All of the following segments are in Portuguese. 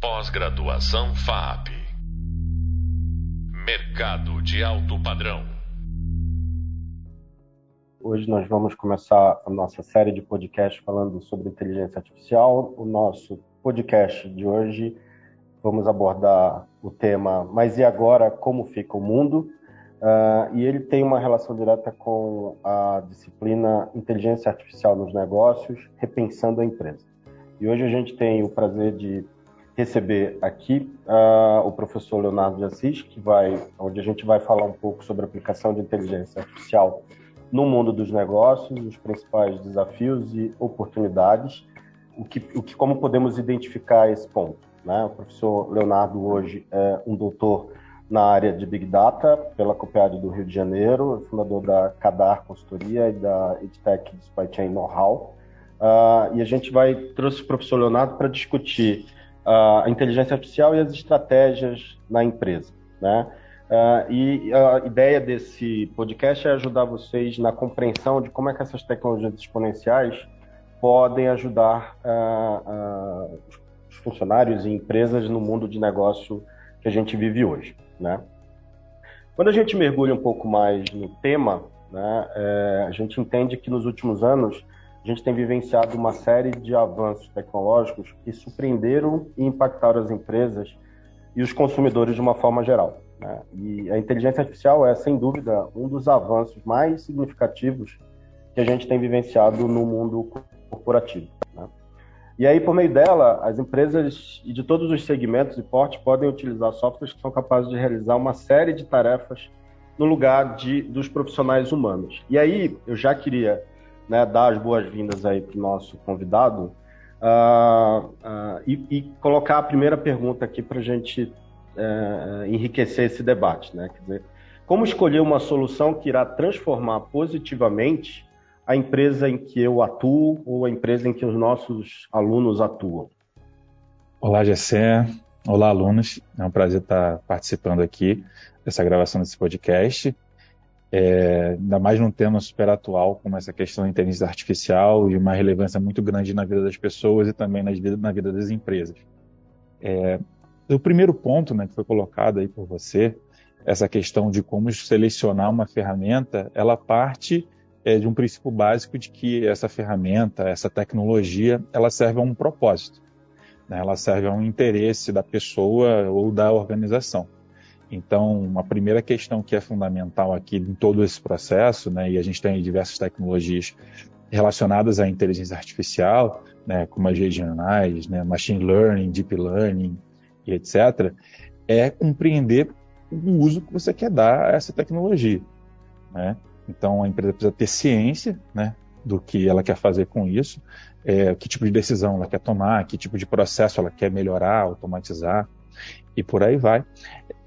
Pós-graduação FAP. Mercado de alto padrão. Hoje nós vamos começar a nossa série de podcasts falando sobre inteligência artificial. O nosso podcast de hoje vamos abordar o tema Mas e agora? Como fica o mundo? Uh, e ele tem uma relação direta com a disciplina Inteligência Artificial nos Negócios, repensando a empresa. E hoje a gente tem o prazer de receber aqui uh, o professor Leonardo de Assis, que vai, onde a gente vai falar um pouco sobre a aplicação de inteligência artificial no mundo dos negócios, os principais desafios e oportunidades, o que, o que como podemos identificar esse ponto. Né? O professor Leonardo hoje é um doutor na área de Big Data pela COPEAD do Rio de Janeiro, fundador da Cadar Consultoria e da EdTech Supply Chain Know-How. Uh, e a gente vai trouxe o professor Leonardo para discutir a inteligência artificial e as estratégias na empresa, né? Uh, e a ideia desse podcast é ajudar vocês na compreensão de como é que essas tecnologias exponenciais podem ajudar os funcionários e empresas no mundo de negócio que a gente vive hoje, né? Quando a gente mergulha um pouco mais no tema, né, é, a gente entende que nos últimos anos a gente tem vivenciado uma série de avanços tecnológicos que surpreenderam e impactaram as empresas e os consumidores de uma forma geral. Né? E a inteligência artificial é, sem dúvida, um dos avanços mais significativos que a gente tem vivenciado no mundo corporativo. Né? E aí, por meio dela, as empresas de todos os segmentos e portes podem utilizar softwares que são capazes de realizar uma série de tarefas no lugar de, dos profissionais humanos. E aí, eu já queria né, dar as boas-vindas aí para o nosso convidado uh, uh, e, e, colocar a primeira pergunta aqui para a gente uh, enriquecer esse debate. Né? Quer dizer, como escolher uma solução que irá transformar positivamente a empresa em que eu atuo ou a empresa em que os nossos alunos atuam? Olá, Gessé. Olá, alunos. É um prazer estar participando aqui dessa gravação desse podcast é, ainda mais num tema super atual como essa questão da inteligência artificial e uma relevância muito grande na vida das pessoas e também na vida, na vida das empresas. É, o primeiro ponto né, que foi colocado aí por você, essa questão de como selecionar uma ferramenta, ela parte é, de um princípio básico de que essa ferramenta, essa tecnologia, ela serve a um propósito, né, ela serve a um interesse da pessoa ou da organização. Então, uma primeira questão que é fundamental aqui em todo esse processo, né, e a gente tem diversas tecnologias relacionadas à inteligência artificial, né, como as regionais, né, machine learning, deep learning e etc., é compreender o uso que você quer dar a essa tecnologia. Né? Então, a empresa precisa ter ciência né, do que ela quer fazer com isso, é, que tipo de decisão ela quer tomar, que tipo de processo ela quer melhorar, automatizar e por aí vai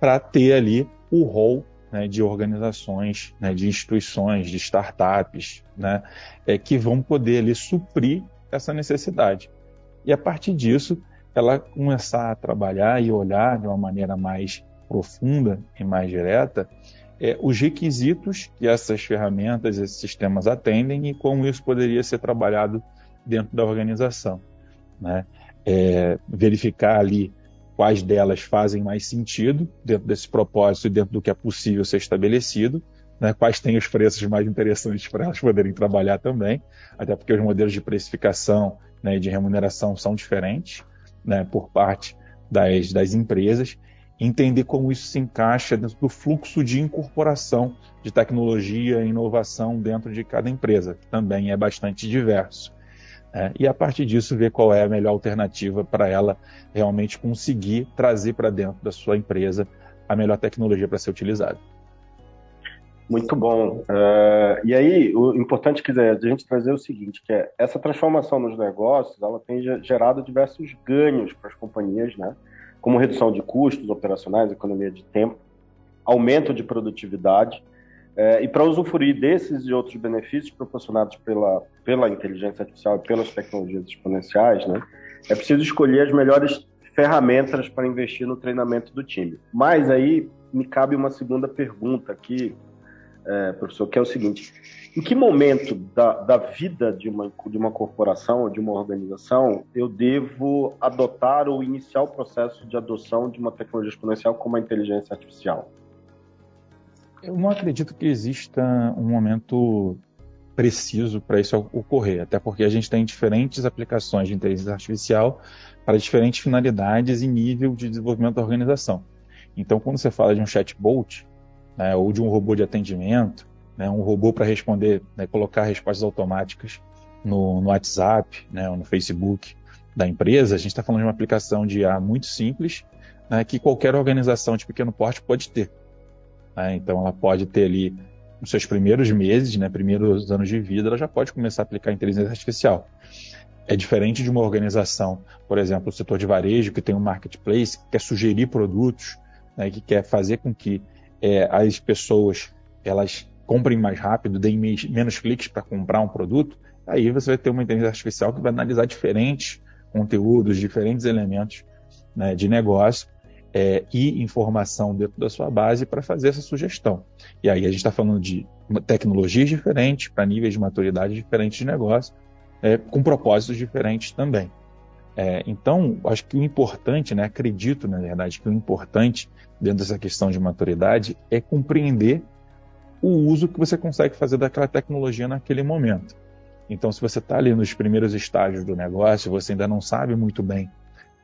para ter ali o rol né, de organizações, né, de instituições, de startups, né, é, que vão poder ali suprir essa necessidade. E a partir disso, ela começar a trabalhar e olhar de uma maneira mais profunda e mais direta é, os requisitos que essas ferramentas, esses sistemas atendem e como isso poderia ser trabalhado dentro da organização. Né? É, verificar ali quais delas fazem mais sentido dentro desse propósito e dentro do que é possível ser estabelecido, né, quais têm os preços mais interessantes para elas poderem trabalhar também, até porque os modelos de precificação né, e de remuneração são diferentes né, por parte das, das empresas, entender como isso se encaixa dentro do fluxo de incorporação de tecnologia e inovação dentro de cada empresa, que também é bastante diverso. É, e a partir disso ver qual é a melhor alternativa para ela realmente conseguir trazer para dentro da sua empresa a melhor tecnologia para ser utilizada. Muito bom. Uh, e aí, o importante que é a gente trazer o seguinte, que é essa transformação nos negócios, ela tem gerado diversos ganhos para as companhias, né? Como redução de custos operacionais, economia de tempo, aumento de produtividade, é, e para usufruir desses e outros benefícios proporcionados pela, pela inteligência artificial e pelas tecnologias exponenciais, né, é preciso escolher as melhores ferramentas para investir no treinamento do time. Mas aí me cabe uma segunda pergunta aqui, é, professor, que é o seguinte: em que momento da, da vida de uma, de uma corporação ou de uma organização eu devo adotar ou iniciar o processo de adoção de uma tecnologia exponencial como a inteligência artificial? Eu não acredito que exista um momento preciso para isso ocorrer, até porque a gente tem diferentes aplicações de inteligência artificial para diferentes finalidades e nível de desenvolvimento da organização. Então, quando você fala de um chatbot, né, ou de um robô de atendimento, né, um robô para responder, né, colocar respostas automáticas no, no WhatsApp, né, ou no Facebook da empresa, a gente está falando de uma aplicação de IA muito simples, né, que qualquer organização de pequeno porte pode ter. Né? Então, ela pode ter ali, nos seus primeiros meses, né, primeiros anos de vida, ela já pode começar a aplicar inteligência artificial. É diferente de uma organização, por exemplo, o setor de varejo, que tem um marketplace, que quer sugerir produtos, né, que quer fazer com que é, as pessoas elas comprem mais rápido, deem menos cliques para comprar um produto, aí você vai ter uma inteligência artificial que vai analisar diferentes conteúdos, diferentes elementos né, de negócio é, e informação dentro da sua base para fazer essa sugestão. E aí a gente está falando de tecnologias diferentes, para níveis de maturidade diferentes de negócio, é, com propósitos diferentes também. É, então, acho que o importante, né, acredito na verdade que o importante dentro dessa questão de maturidade é compreender o uso que você consegue fazer daquela tecnologia naquele momento. Então, se você está ali nos primeiros estágios do negócio, você ainda não sabe muito bem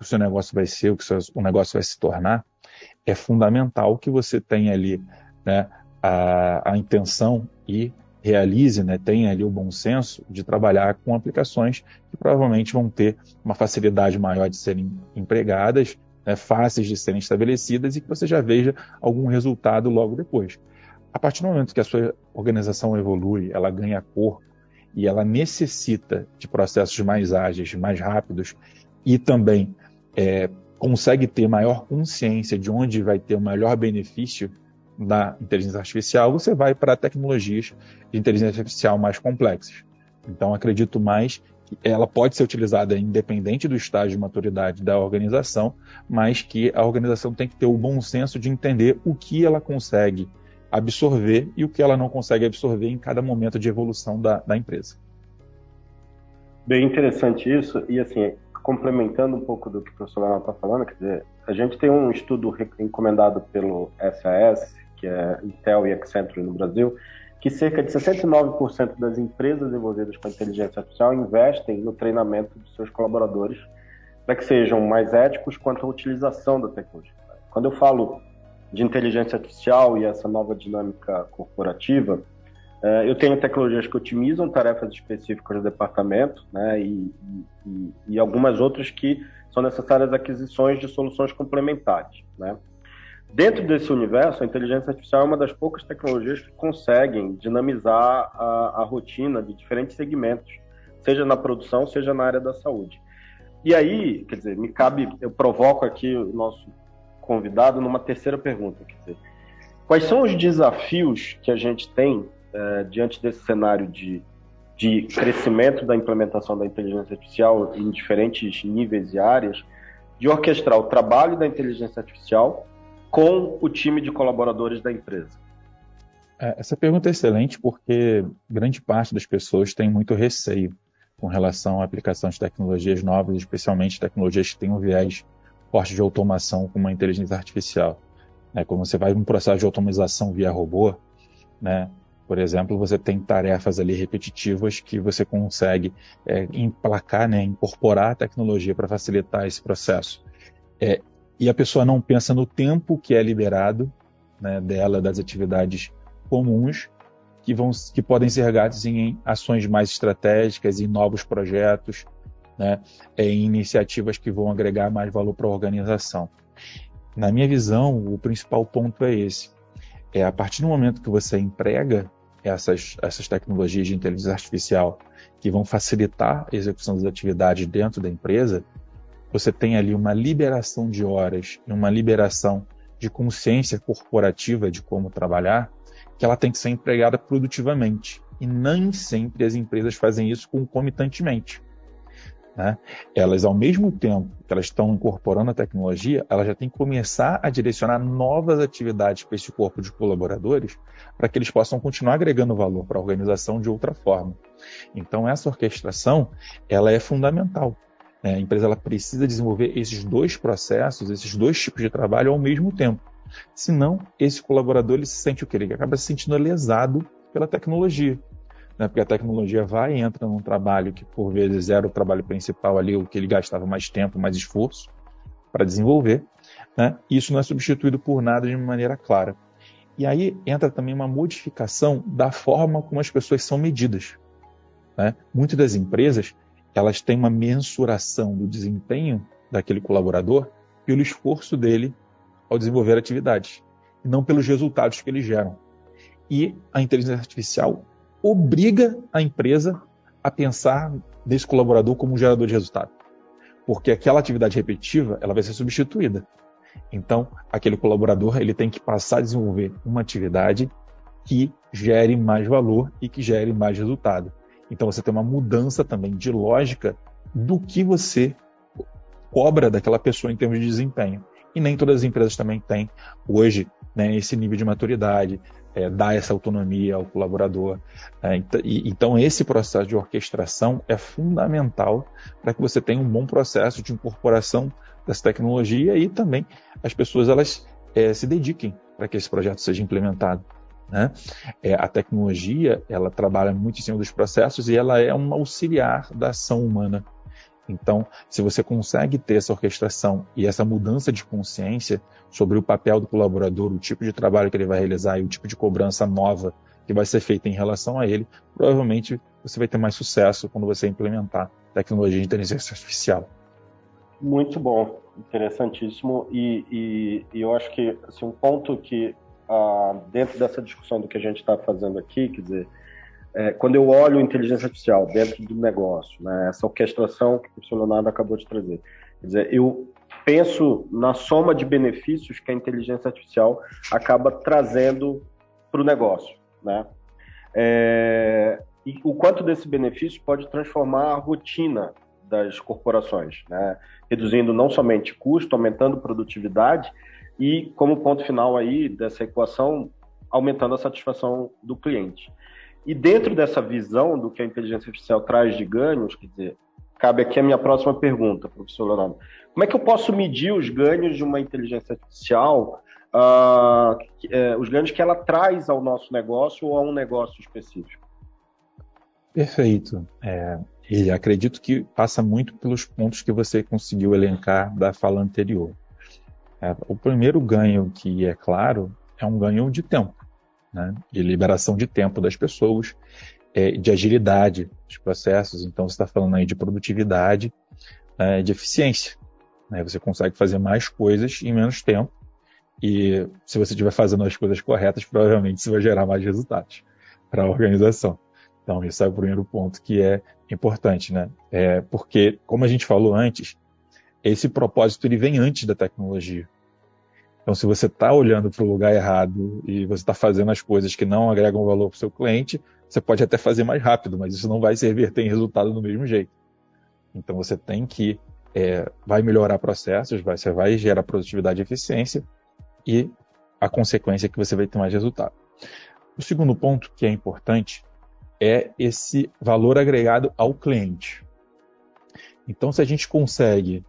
o seu negócio vai ser, o que o negócio vai se tornar, é fundamental que você tenha ali né, a, a intenção e realize, né, tenha ali o bom senso de trabalhar com aplicações que provavelmente vão ter uma facilidade maior de serem empregadas, né, fáceis de serem estabelecidas e que você já veja algum resultado logo depois. A partir do momento que a sua organização evolui, ela ganha cor e ela necessita de processos mais ágeis, mais rápidos e também é, consegue ter maior consciência de onde vai ter o melhor benefício da inteligência artificial, você vai para tecnologias de inteligência artificial mais complexas. Então, acredito mais que ela pode ser utilizada independente do estágio de maturidade da organização, mas que a organização tem que ter o bom senso de entender o que ela consegue absorver e o que ela não consegue absorver em cada momento de evolução da, da empresa. Bem interessante isso, e assim, complementando um pouco do que o professor Leonardo está falando, quer dizer, a gente tem um estudo encomendado pelo SAS, que é Intel e Accenture no Brasil, que cerca de 69% das empresas envolvidas com inteligência artificial investem no treinamento dos seus colaboradores para que sejam mais éticos quanto à utilização da tecnologia. Quando eu falo de inteligência artificial e essa nova dinâmica corporativa, eu tenho tecnologias que otimizam tarefas específicas do departamento, né, e, e, e algumas outras que são necessárias aquisições de soluções complementares, né. Dentro desse universo, a inteligência artificial é uma das poucas tecnologias que conseguem dinamizar a, a rotina de diferentes segmentos, seja na produção, seja na área da saúde. E aí, quer dizer, me cabe, eu provoco aqui o nosso convidado numa terceira pergunta, quer dizer, quais são os desafios que a gente tem é, diante desse cenário de, de crescimento da implementação da inteligência artificial em diferentes níveis e áreas, de orquestrar o trabalho da inteligência artificial com o time de colaboradores da empresa? É, essa pergunta é excelente porque grande parte das pessoas tem muito receio com relação à aplicação de tecnologias novas, especialmente tecnologias que têm um viés forte de automação como a inteligência artificial. É, quando você vai num processo de automatização via robô, né, por exemplo, você tem tarefas ali repetitivas que você consegue é, emplacar, né, incorporar a tecnologia para facilitar esse processo. É, e a pessoa não pensa no tempo que é liberado né, dela das atividades comuns que vão que podem ser gastos em ações mais estratégicas, em novos projetos, né, em iniciativas que vão agregar mais valor para a organização. Na minha visão, o principal ponto é esse: é a partir do momento que você emprega essas, essas tecnologias de inteligência artificial que vão facilitar a execução das atividades dentro da empresa, você tem ali uma liberação de horas e uma liberação de consciência corporativa de como trabalhar, que ela tem que ser empregada produtivamente. E nem sempre as empresas fazem isso concomitantemente. Né, elas, ao mesmo tempo que elas estão incorporando a tecnologia, elas já têm que começar a direcionar novas atividades para esse corpo de colaboradores para que eles possam continuar agregando valor para a organização de outra forma. Então, essa orquestração ela é fundamental. Né? A empresa ela precisa desenvolver esses dois processos, esses dois tipos de trabalho ao mesmo tempo. Senão, esse colaborador ele se sente o quê? Ele acaba se sentindo lesado pela tecnologia né? porque a tecnologia vai e entra num trabalho que por vezes era o trabalho principal ali, o que ele gastava mais tempo, mais esforço para desenvolver. Né? Isso não é substituído por nada de maneira clara. E aí entra também uma modificação da forma como as pessoas são medidas. Né? Muitas das empresas elas têm uma mensuração do desempenho daquele colaborador pelo esforço dele ao desenvolver atividades, e não pelos resultados que eles geram. E a inteligência artificial obriga a empresa a pensar nesse colaborador como um gerador de resultado. Porque aquela atividade repetitiva, ela vai ser substituída. Então, aquele colaborador, ele tem que passar a desenvolver uma atividade que gere mais valor e que gere mais resultado. Então, você tem uma mudança também de lógica do que você cobra daquela pessoa em termos de desempenho. E nem todas as empresas também têm hoje né, esse nível de maturidade, é, dar essa autonomia ao colaborador. É, então, esse processo de orquestração é fundamental para que você tenha um bom processo de incorporação dessa tecnologia e também as pessoas elas é, se dediquem para que esse projeto seja implementado. Né? É, a tecnologia ela trabalha muito em cima dos processos e ela é um auxiliar da ação humana. Então, se você consegue ter essa orquestração e essa mudança de consciência sobre o papel do colaborador, o tipo de trabalho que ele vai realizar e o tipo de cobrança nova que vai ser feita em relação a ele, provavelmente você vai ter mais sucesso quando você implementar tecnologia de inteligência artificial. Muito bom, interessantíssimo. E, e, e eu acho que assim, um ponto que, ah, dentro dessa discussão do que a gente está fazendo aqui, quer dizer, é, quando eu olho inteligência artificial dentro do negócio, né, essa orquestração que o professor Leonardo acabou de trazer, quer dizer, eu penso na soma de benefícios que a inteligência artificial acaba trazendo para o negócio, né? É, e o quanto desse benefício pode transformar a rotina das corporações, né? reduzindo não somente custo, aumentando produtividade e, como ponto final aí dessa equação, aumentando a satisfação do cliente. E dentro dessa visão do que a inteligência artificial traz de ganhos, quer dizer, cabe aqui a minha próxima pergunta, professor Leonardo. Como é que eu posso medir os ganhos de uma inteligência artificial, uh, uh, os ganhos que ela traz ao nosso negócio ou a um negócio específico? Perfeito. É, e acredito que passa muito pelos pontos que você conseguiu elencar da fala anterior. É, o primeiro ganho que é claro é um ganho de tempo né, de liberação de tempo das pessoas, é, de agilidade dos processos. Então, você está falando aí de produtividade, é, de eficiência. Né? Você consegue fazer mais coisas em menos tempo. E se você estiver fazendo as coisas corretas, provavelmente isso vai gerar mais resultados para a organização. Então, esse é o primeiro ponto que é importante, né? É porque, como a gente falou antes, esse propósito ele vem antes da tecnologia. Então, se você está olhando para o lugar errado e você está fazendo as coisas que não agregam valor para o seu cliente, você pode até fazer mais rápido, mas isso não vai se reverter em resultado do mesmo jeito. Então, você tem que é, vai melhorar processos, vai, você vai gerar produtividade e eficiência e a consequência é que você vai ter mais resultado. O segundo ponto que é importante é esse valor agregado ao cliente. Então, se a gente consegue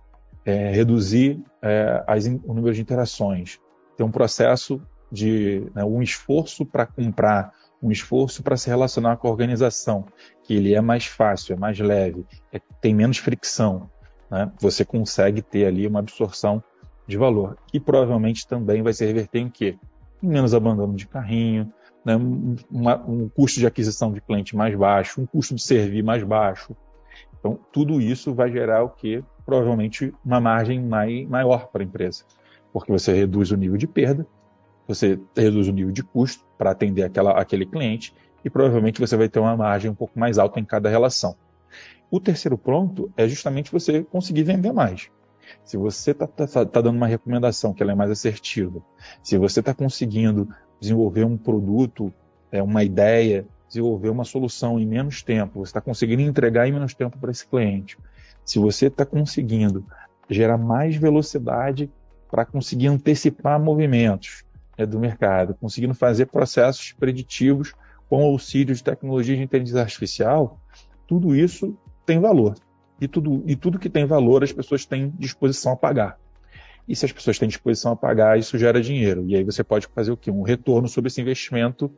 é, reduzir é, as, o número de interações, ter um processo de né, um esforço para comprar, um esforço para se relacionar com a organização, que ele é mais fácil, é mais leve, é, tem menos fricção, né, você consegue ter ali uma absorção de valor. E provavelmente também vai se reverter em quê? Em menos abandono de carrinho, né, uma, um custo de aquisição de cliente mais baixo, um custo de servir mais baixo. Então, tudo isso vai gerar o que? Provavelmente uma margem mai, maior para a empresa, porque você reduz o nível de perda, você reduz o nível de custo para atender aquela, aquele cliente e provavelmente você vai ter uma margem um pouco mais alta em cada relação. O terceiro ponto é justamente você conseguir vender mais. Se você está tá, tá, tá dando uma recomendação que ela é mais assertiva, se você está conseguindo desenvolver um produto, é, uma ideia, desenvolver uma solução em menos tempo, você está conseguindo entregar em menos tempo para esse cliente, Se você está conseguindo gerar mais velocidade para conseguir antecipar movimentos né, do mercado, conseguindo fazer processos preditivos com auxílio de tecnologia de inteligência artificial, tudo isso tem valor. E tudo, e tudo que tem valor as pessoas têm disposição a pagar. E se as pessoas têm disposição a pagar, isso gera dinheiro. E aí você pode fazer o quê? Um retorno sobre esse investimento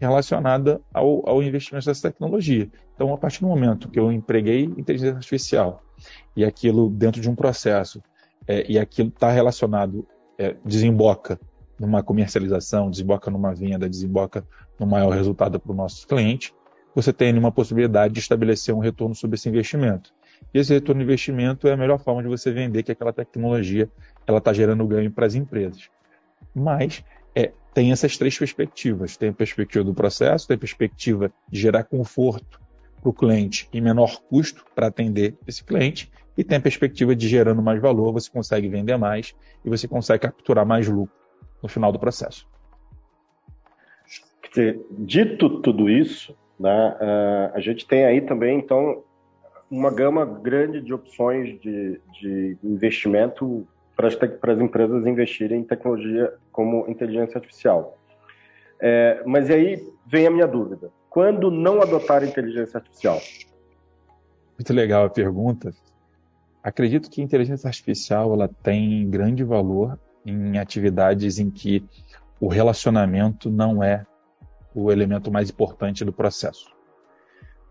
relacionado ao, ao investimento dessa tecnologia. Então, a partir do momento que eu empreguei inteligência artificial e aquilo dentro de um processo é, e aquilo está relacionado, é, desemboca numa comercialização, desemboca numa venda, desemboca no maior resultado para o nosso cliente, você tem uma possibilidade de estabelecer um retorno sobre esse investimento. E esse retorno de investimento é a melhor forma de você vender que aquela tecnologia ela está gerando ganho para as empresas. Mas é, tem essas três perspectivas. Tem a perspectiva do processo, tem a perspectiva de gerar conforto para o cliente e menor custo para atender esse cliente, e tem a perspectiva de gerando mais valor, você consegue vender mais e você consegue capturar mais lucro no final do processo. Dito tudo isso, né, a gente tem aí também, então, uma gama grande de opções de, de investimento para as, para as empresas investirem em tecnologia como inteligência artificial. É, mas aí vem a minha dúvida: quando não adotar inteligência artificial? Muito legal a pergunta. Acredito que a inteligência artificial ela tem grande valor em atividades em que o relacionamento não é o elemento mais importante do processo.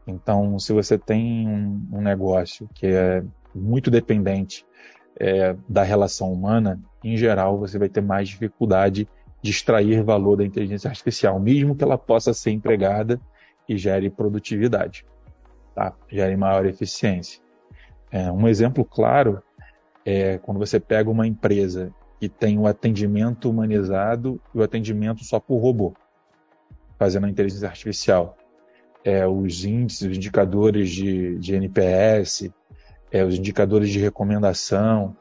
Então, se você tem um, um negócio que é muito dependente é, da relação humana, em geral, você vai ter mais dificuldade de extrair valor da inteligência artificial, mesmo que ela possa ser empregada e gere produtividade, tá? gere maior eficiência. É, um exemplo claro é quando você pega uma empresa que tem o atendimento humanizado e o atendimento só por robô, fazendo a inteligência artificial. É, os índices, os indicadores de, de NPS, é, os indicadores de recomendação,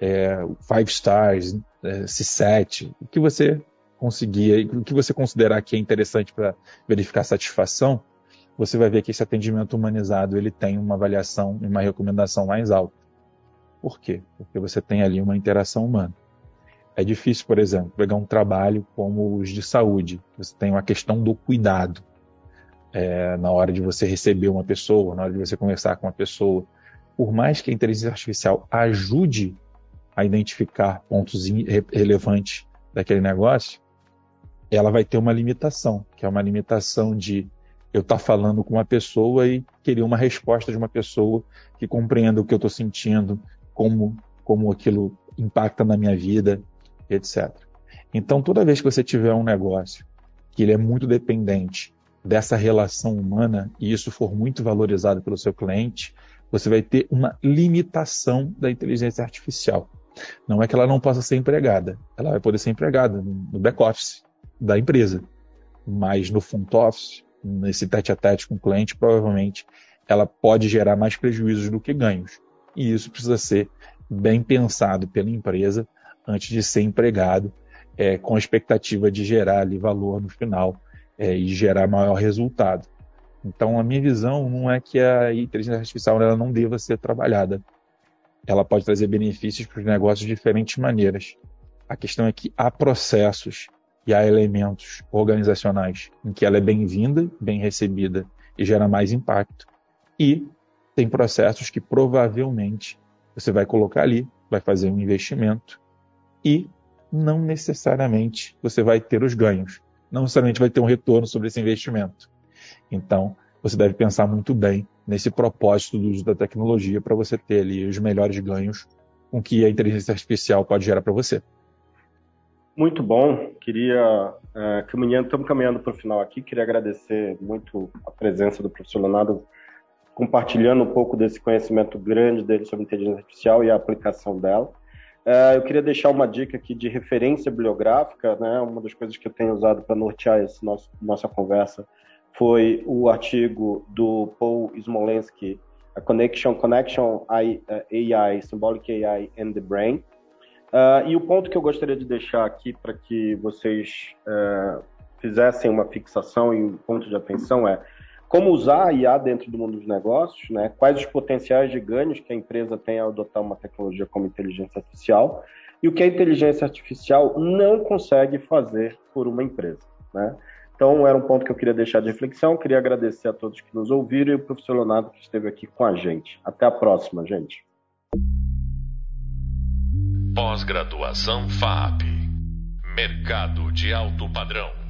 é, five stars, é, C7, o que você conseguir, o que você considerar que é interessante para verificar satisfação, você vai ver que esse atendimento humanizado ele tem uma avaliação e uma recomendação mais alta. Por quê? Porque você tem ali uma interação humana. É difícil, por exemplo, pegar um trabalho como os de saúde. Você tem uma questão do cuidado. É, na hora de você receber uma pessoa, na hora de você conversar com uma pessoa, por mais que a inteligência artificial ajude a identificar pontos relevantes daquele negócio, ela vai ter uma limitação, que é uma limitação de eu estar tá falando com uma pessoa e querer uma resposta de uma pessoa que compreenda o que eu estou sentindo, como, como aquilo impacta na minha vida, etc. Então, toda vez que você tiver um negócio que ele é muito dependente dessa relação humana e isso for muito valorizado pelo seu cliente, você vai ter uma limitação da inteligência artificial. Não é que ela não possa ser empregada, ela vai poder ser empregada no back-office da empresa, mas no front office, nesse tete a tete com o cliente, provavelmente ela pode gerar mais prejuízos do que ganhos. E isso precisa ser bem pensado pela empresa antes de ser empregado, é, com a expectativa de gerar ali valor no final é, e gerar maior resultado. Então, a minha visão não é que a inteligência artificial ela não deva ser trabalhada. Ela pode trazer benefícios para os negócios de diferentes maneiras. A questão é que há processos e há elementos organizacionais em que ela é bem-vinda, bem recebida e gera mais impacto. E tem processos que provavelmente você vai colocar ali, vai fazer um investimento e não necessariamente você vai ter os ganhos. Não necessariamente vai ter um retorno sobre esse investimento. Então, você deve pensar muito bem nesse propósito do uso da tecnologia para você ter ali os melhores ganhos com que a inteligência artificial pode gerar para você. Muito bom. Queria, é, caminhando, estamos caminhando para o final aqui, queria agradecer muito a presença do professor Leonardo, compartilhando um pouco desse conhecimento grande dele sobre inteligência artificial e a aplicação dela. É, eu queria deixar uma dica aqui de referência bibliográfica, né? Uma das coisas que eu tenho usado para nortear essa nossa conversa foi o artigo do Paul Smolensky, A Connection, Connection AI, uh, Symbolic AI and the Brain. Uh, e o ponto que eu gostaria de deixar aqui para que vocês uh, fizessem uma fixação e um ponto de atenção é como usar a IA dentro do mundo dos negócios, né? quais os potenciais de ganhos que a empresa tem ao adotar uma tecnologia como inteligência artificial e o que a inteligência artificial não consegue fazer por uma empresa. Né? Então, era um ponto que eu queria deixar de reflexão. Queria agradecer a todos que nos ouviram e o professor Leonardo que esteve aqui com a gente. Até a próxima, gente. Pós-graduação FAP Mercado de alto padrão.